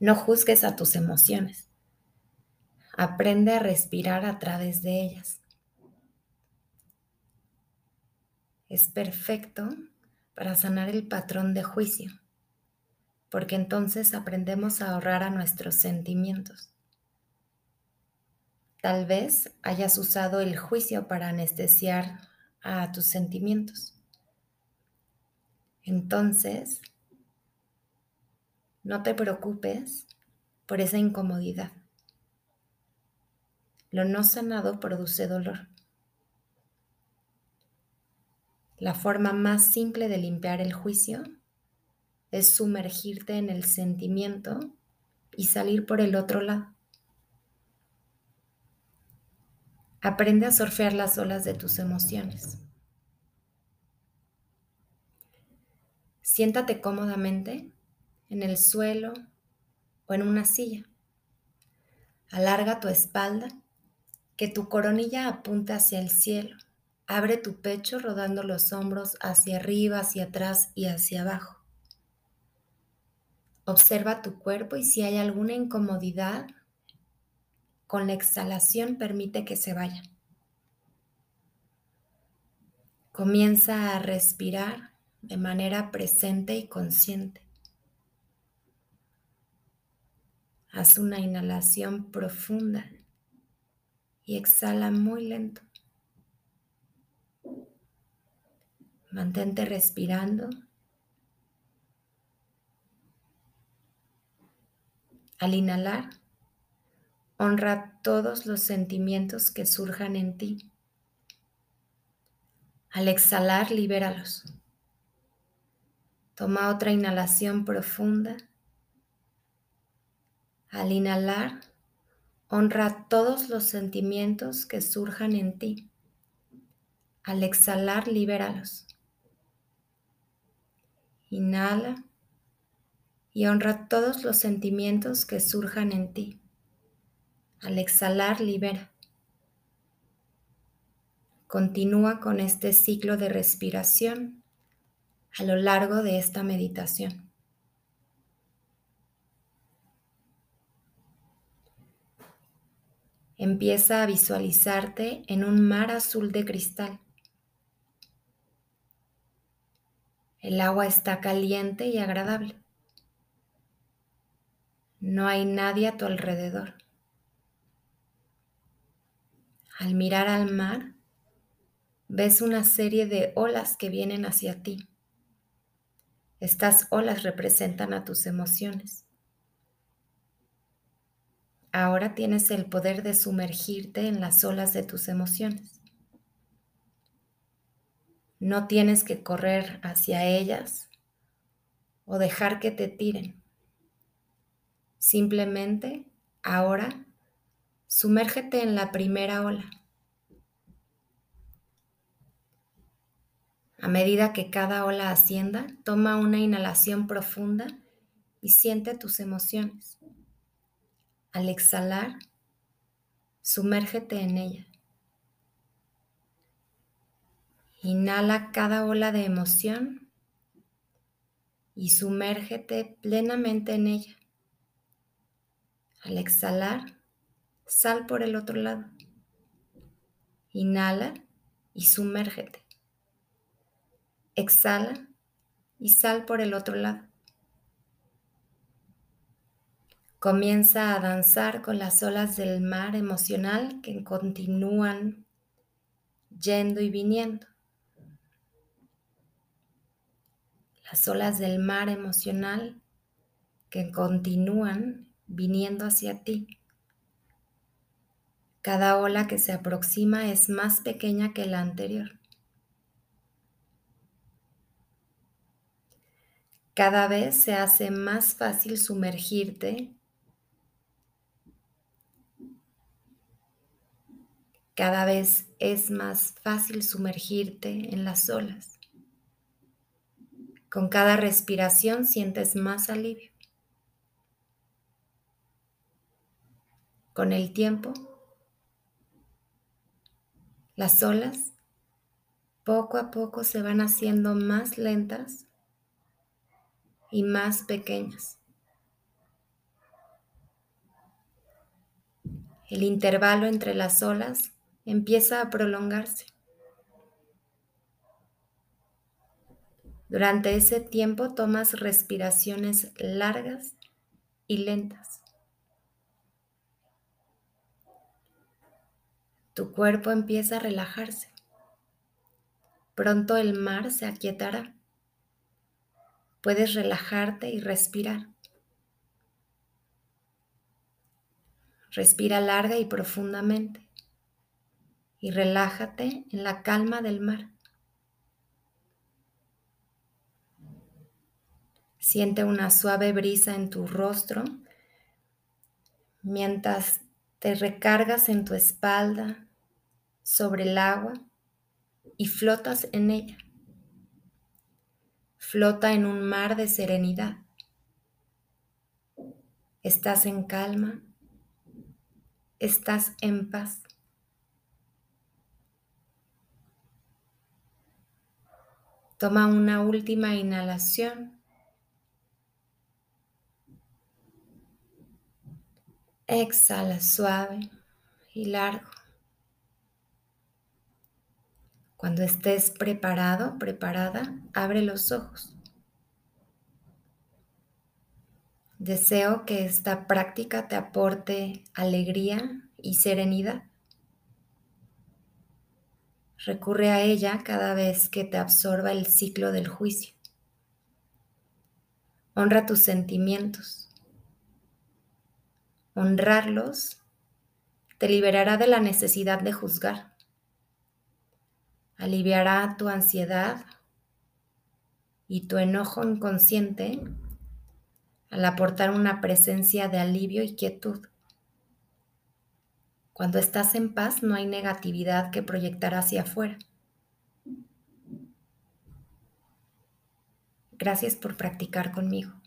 No juzgues a tus emociones. Aprende a respirar a través de ellas. Es perfecto para sanar el patrón de juicio, porque entonces aprendemos a ahorrar a nuestros sentimientos. Tal vez hayas usado el juicio para anestesiar a tus sentimientos. Entonces, no te preocupes por esa incomodidad. Lo no sanado produce dolor. La forma más simple de limpiar el juicio es sumergirte en el sentimiento y salir por el otro lado. Aprende a surfear las olas de tus emociones. Siéntate cómodamente en el suelo o en una silla. Alarga tu espalda, que tu coronilla apunte hacia el cielo. Abre tu pecho rodando los hombros hacia arriba, hacia atrás y hacia abajo. Observa tu cuerpo y si hay alguna incomodidad, con la exhalación permite que se vaya. Comienza a respirar de manera presente y consciente. Haz una inhalación profunda y exhala muy lento. Mantente respirando. Al inhalar, honra todos los sentimientos que surjan en ti. Al exhalar, libéralos. Toma otra inhalación profunda. Al inhalar, honra todos los sentimientos que surjan en ti. Al exhalar, libéralos. Inhala y honra todos los sentimientos que surjan en ti. Al exhalar, libera. Continúa con este ciclo de respiración a lo largo de esta meditación. Empieza a visualizarte en un mar azul de cristal. El agua está caliente y agradable. No hay nadie a tu alrededor. Al mirar al mar, ves una serie de olas que vienen hacia ti. Estas olas representan a tus emociones. Ahora tienes el poder de sumergirte en las olas de tus emociones. No tienes que correr hacia ellas o dejar que te tiren. Simplemente ahora sumérgete en la primera ola. A medida que cada ola ascienda, toma una inhalación profunda y siente tus emociones. Al exhalar, sumérgete en ella. Inhala cada ola de emoción y sumérgete plenamente en ella. Al exhalar, sal por el otro lado. Inhala y sumérgete. Exhala y sal por el otro lado. Comienza a danzar con las olas del mar emocional que continúan yendo y viniendo. las olas del mar emocional que continúan viniendo hacia ti. Cada ola que se aproxima es más pequeña que la anterior. Cada vez se hace más fácil sumergirte. Cada vez es más fácil sumergirte en las olas. Con cada respiración sientes más alivio. Con el tiempo, las olas poco a poco se van haciendo más lentas y más pequeñas. El intervalo entre las olas empieza a prolongarse. Durante ese tiempo tomas respiraciones largas y lentas. Tu cuerpo empieza a relajarse. Pronto el mar se aquietará. Puedes relajarte y respirar. Respira larga y profundamente y relájate en la calma del mar. Siente una suave brisa en tu rostro mientras te recargas en tu espalda sobre el agua y flotas en ella. Flota en un mar de serenidad. Estás en calma. Estás en paz. Toma una última inhalación. Exhala suave y largo. Cuando estés preparado, preparada, abre los ojos. Deseo que esta práctica te aporte alegría y serenidad. Recurre a ella cada vez que te absorba el ciclo del juicio. Honra tus sentimientos honrarlos, te liberará de la necesidad de juzgar, aliviará tu ansiedad y tu enojo inconsciente al aportar una presencia de alivio y quietud. Cuando estás en paz no hay negatividad que proyectar hacia afuera. Gracias por practicar conmigo.